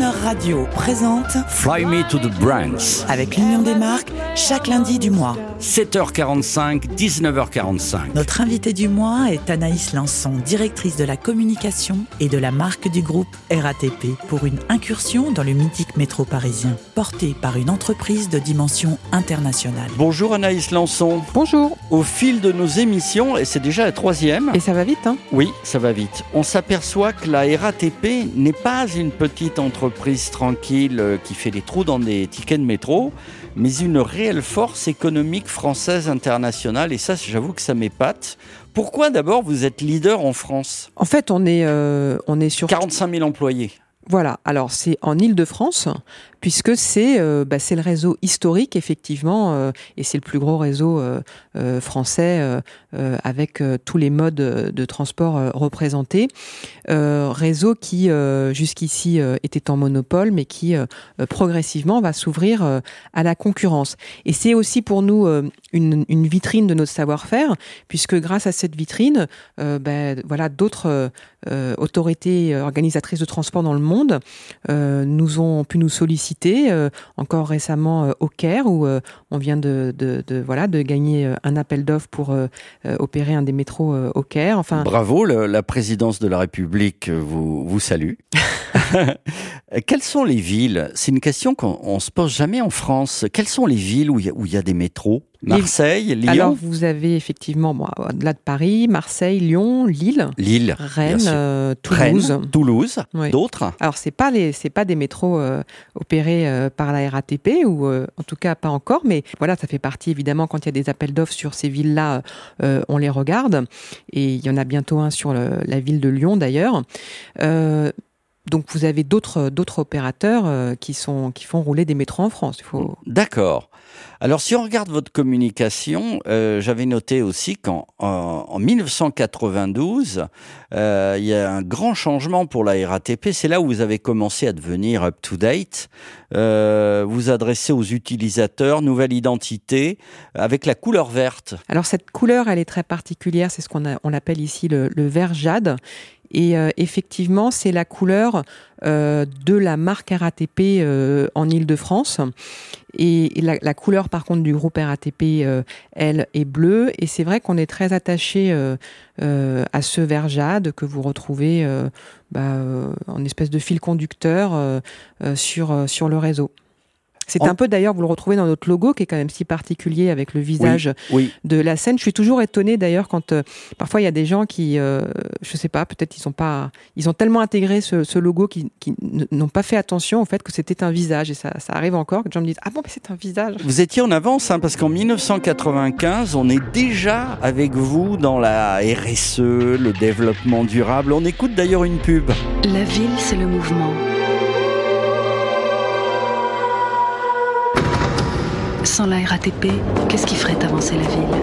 Radio présente Fly Me to the Brands. avec l'Union des marques chaque lundi du mois. 7h45, 19h45. Notre invitée du mois est Anaïs Lançon, directrice de la communication et de la marque du groupe RATP pour une incursion dans le mythique métro parisien, portée par une entreprise de dimension internationale. Bonjour Anaïs Lançon. Bonjour. Au fil de nos émissions, et c'est déjà la troisième, Et ça va vite, hein? Oui, ça va vite, on s'aperçoit que la RATP n'est pas une petite entreprise tranquille euh, qui fait des trous dans des tickets de métro, mais une réelle force économique française internationale, et ça, j'avoue que ça m'épate. Pourquoi d'abord vous êtes leader en France? En fait, on est, euh, on est sur. 45 000 employés. Voilà. Alors, c'est en Île-de-France, puisque c'est euh, bah, le réseau historique, effectivement, euh, et c'est le plus gros réseau euh, euh, français avec tous les modes de transport représentés. Réseau qui, jusqu'ici, était en monopole, mais qui, progressivement, va s'ouvrir à la concurrence. Et c'est aussi pour nous une, vitrine de notre savoir-faire, puisque grâce à cette vitrine, ben, voilà, d'autres autorités organisatrices de transport dans le monde euh, nous ont pu nous solliciter, euh, encore récemment euh, au Caire, où on vient de, de, de, voilà, de gagner un appel d'offres pour opérer un des métros au Caire. Enfin, Bravo, le- la présidence de la République vous, vous salue. Quelles sont les villes? C'est une question qu'on on se pose jamais en France. Quelles sont les villes où il y a, y des métros? Marseille, Lyon, alors vous avez effectivement, bon, au-delà de Paris, Marseille, Lyon, Lille, Lille, Rennes, euh, Toulouse. Rennes, Toulouse, Oui. d'autres Alors c'est pas les c'est pas des métros euh, opérés euh, par la RATP ou en tout cas pas encore mais voilà ça fait partie évidemment quand il y a des appels d'offres sur ces villes là on les regarde et il y en a bientôt un sur le- la ville de Lyon d'ailleurs donc vous avez d'autres d'autres opérateurs qui sont qui font rouler des métros en France il faut D'accord. Alors, si on regarde votre communication, euh, j'avais noté aussi qu'en en, en 1992, euh, il y a un grand changement pour la RATP. C'est là où vous avez commencé à devenir up-to-date. Euh, vous adressez aux utilisateurs, nouvelle identité, avec la couleur verte. Alors cette couleur, elle est très particulière, c'est ce qu'on a- on l'appelle ici le, vert jade. Et euh, effectivement, c'est la couleur de la marque RATP euh, en Île-de-France. Et, la, couleur, par contre, du groupe RATP, euh, elle, est bleue. Et c'est vrai qu'on est très attaché euh, euh, à ce vert jade que vous retrouvez euh, bah, euh, en espèce de fil conducteur euh, euh, sur, euh, sur le réseau. C'est En- un peu d'ailleurs, vous le retrouvez dans notre logo qui est quand même si particulier avec le visage Oui. de la scène. Je suis toujours étonnée d'ailleurs quand euh, parfois il y a des gens qui, euh, je sais pas, peut-être ils sont pas, ils ont tellement intégré ce, ce logo qu'ils n'ont pas fait attention au fait que c'était un visage et ça, ça arrive encore que les gens me disent ah bon mais c'est un visage. Vous étiez en avance, hein, parce qu'en 1995, on est déjà avec vous dans la RSE, le développement durable. On écoute d'ailleurs une pub. La ville, c'est le mouvement. Sans la RATP, qu'est-ce qui ferait avancer la ville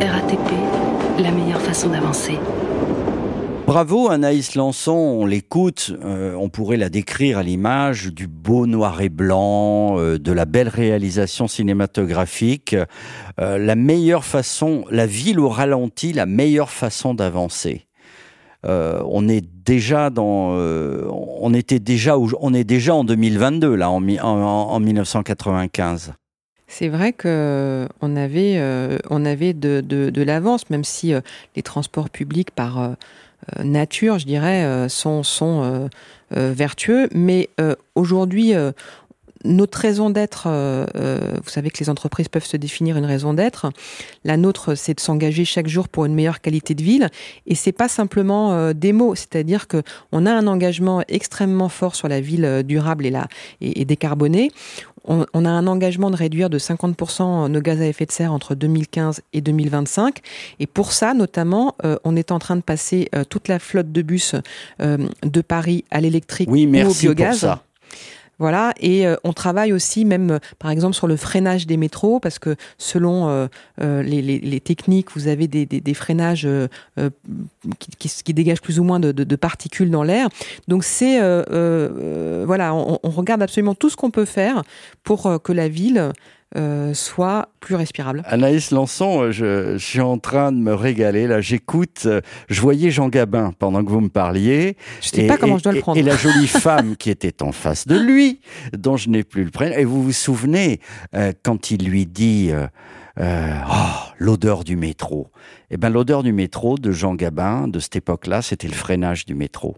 RATP, la meilleure façon d'avancer. Bravo Anaïs Lançon, on l'écoute, euh, on pourrait la décrire à l'image du beau noir et blanc, euh, de la belle réalisation cinématographique, euh, la meilleure façon, la ville au ralenti, la meilleure façon d'avancer. Euh, on est déjà dans, euh, on était déjà, on est déjà en 2022 là, en, mi- en, en 1995. C'est vrai que on avait, euh, on avait de, de, de l'avance, même si euh, les transports publics par euh, euh, nature, je dirais, euh, sont, sont euh, euh, vertueux. Mais euh, aujourd'hui, euh, notre raison d'être, euh, euh, vous savez que les entreprises peuvent se définir une raison d'être. La nôtre, c'est de s'engager chaque jour pour une meilleure qualité de ville. Et c'est pas simplement euh, des mots, c'est-à-dire que on a un engagement extrêmement fort sur la ville euh, durable et, la, et, et décarbonée. On, on a un engagement de réduire de 50% nos gaz à effet de serre entre 2015 et 2025. Et pour ça, notamment, euh, on est en train de passer euh, toute la flotte de bus euh, de Paris à l'électrique Oui, ou au pour biogaz. ça. Voilà, et euh, on travaille aussi même, euh, par exemple, sur le freinage des métros, parce que selon euh, euh, les, techniques, vous avez des, freinages qui, qui- dégagent plus ou moins de, particules dans l'air. Donc c'est, voilà, on, regarde absolument tout ce qu'on peut faire pour que la ville soit plus respirable. Anaïs Lançon, je, suis en train de me régaler. Là, j'écoute. Je voyais Jean Gabin pendant que vous me parliez. Je ne sais pas comment je dois le prendre. Et, la jolie femme qui était en face de lui, dont je n'ai plus le prénom. Et vous vous souvenez quand il lui dit. Euh, oh, l'odeur du métro. Eh ben, l'odeur du métro de Jean Gabin, de cette époque-là, c'était le freinage du métro.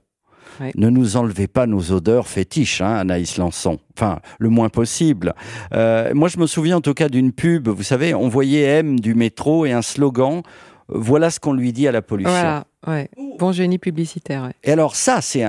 Ne nous enlevez pas nos odeurs fétiches, hein, Anaïs Lançon. Enfin, le moins possible. Euh, moi, je me souviens en tout cas d'une pub. Vous savez, on voyait M du métro et un slogan. Voilà ce qu'on lui dit à la pollution. Ouais. Bon génie publicitaire. Et alors ça, c'est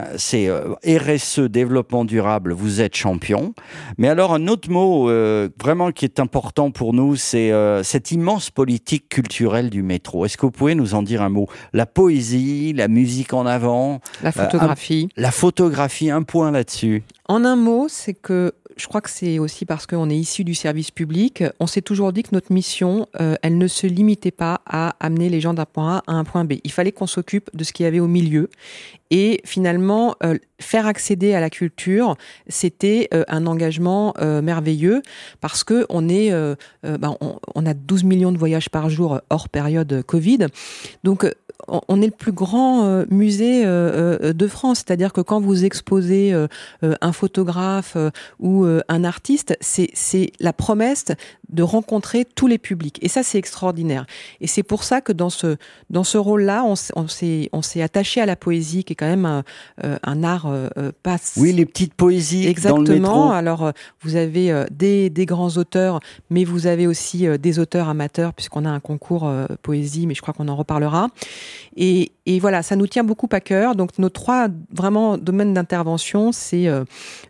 euh, RSE, développement durable, vous êtes champion. Mais alors un autre mot euh, vraiment qui est important pour nous, c'est euh, cette immense politique culturelle du métro. Est-ce que vous pouvez nous en dire un mot? La poésie, la musique en avant. La photographie. la photographie, un point là-dessus. En un mot, c'est que je crois que c'est aussi parce qu'on est issu du service public. On s'est toujours dit que notre mission, euh, elle ne se limitait pas à amener les gens d'un point A à un point B. Il fallait qu'on s'occupe de ce qu'il y avait au milieu. Et finalement, euh, faire accéder à la culture, c'était euh, un engagement merveilleux parce que on est, ben, on, on, a 12 millions de voyages par jour hors période Covid. Donc on est le plus grand euh, musée euh, euh, de France, c'est-à-dire que quand vous exposez un photographe ou un artiste, c'est la promesse de rencontrer tous les publics. Et ça, c'est extraordinaire. Et c'est pour ça que dans ce, dans ce rôle-là, on, s'est attaché à la poésie, qui est quand même un, un art pas... Oui, les petites poésies Exactement. Dans le métro. Alors, vous avez des, des grands auteurs, mais vous avez aussi des auteurs amateurs, puisqu'on a un concours poésie, mais je crois qu'on en reparlera. Et, voilà, ça nous tient beaucoup à cœur. Donc nos trois vraiment domaines d'intervention, c'est euh,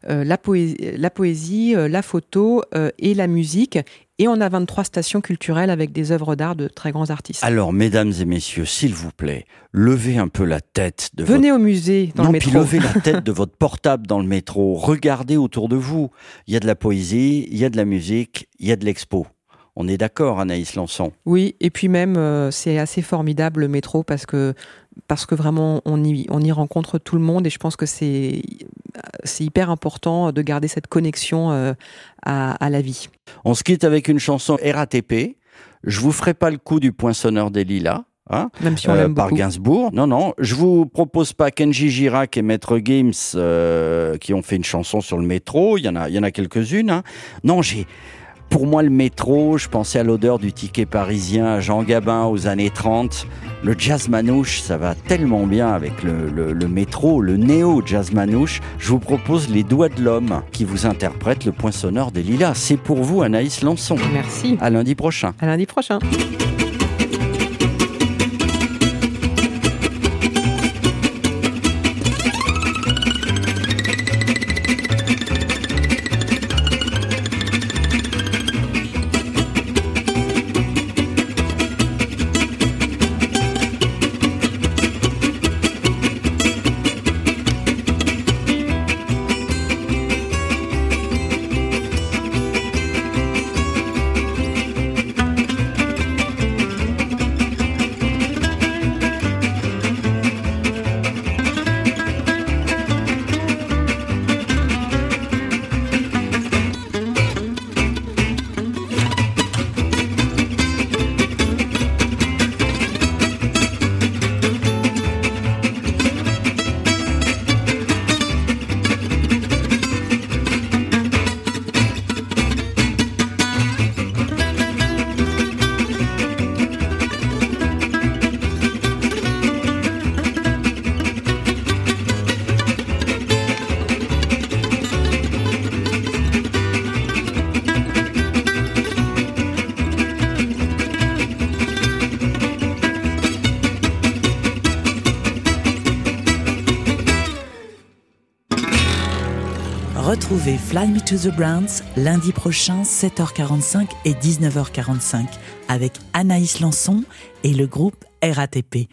euh, la, poésie, la, poésie, euh, la photo et la musique. Et on a 23 stations culturelles avec des œuvres d'art de très grands artistes. Alors, mesdames et messieurs, s'il vous plaît, levez un peu la tête de Venez au musée dans le métro. Puis levez la tête de votre portable dans le métro. Regardez autour de vous. Il y a de la poésie, il y a de la musique, il y a de l'expo. On est d'accord, Anaïs Lançon Oui, et puis même, euh, c'est assez formidable le métro parce que, parce que vraiment, on y, on y rencontre tout le monde et je pense que c'est hyper important de garder cette connexion euh, à, la vie. On se quitte avec une chanson RATP. Je vous ferai pas le coup du poinçonneur des lilas. Hein, Même si on euh, par Gainsbourg. Non, non, je vous propose pas Kenji Girac et Maître Games qui ont fait une chanson sur le métro. Il y en a, il y en a quelques-unes. Hein. Non, j'ai pour moi, le métro, je pensais à l'odeur du ticket parisien à Jean Gabin aux années 30. Le jazz manouche, ça va tellement bien avec le, le métro, le néo-jazz manouche. Je vous propose Les Doigts de l'Homme qui vous interprète le point sonore des lilas. C'est pour vous, Anaïs Lançon. Merci. À lundi prochain. À lundi prochain. Retrouvez Fly Me to the Browns lundi prochain 7h45 et 19h45 avec Anaïs Lançon et le groupe RATP.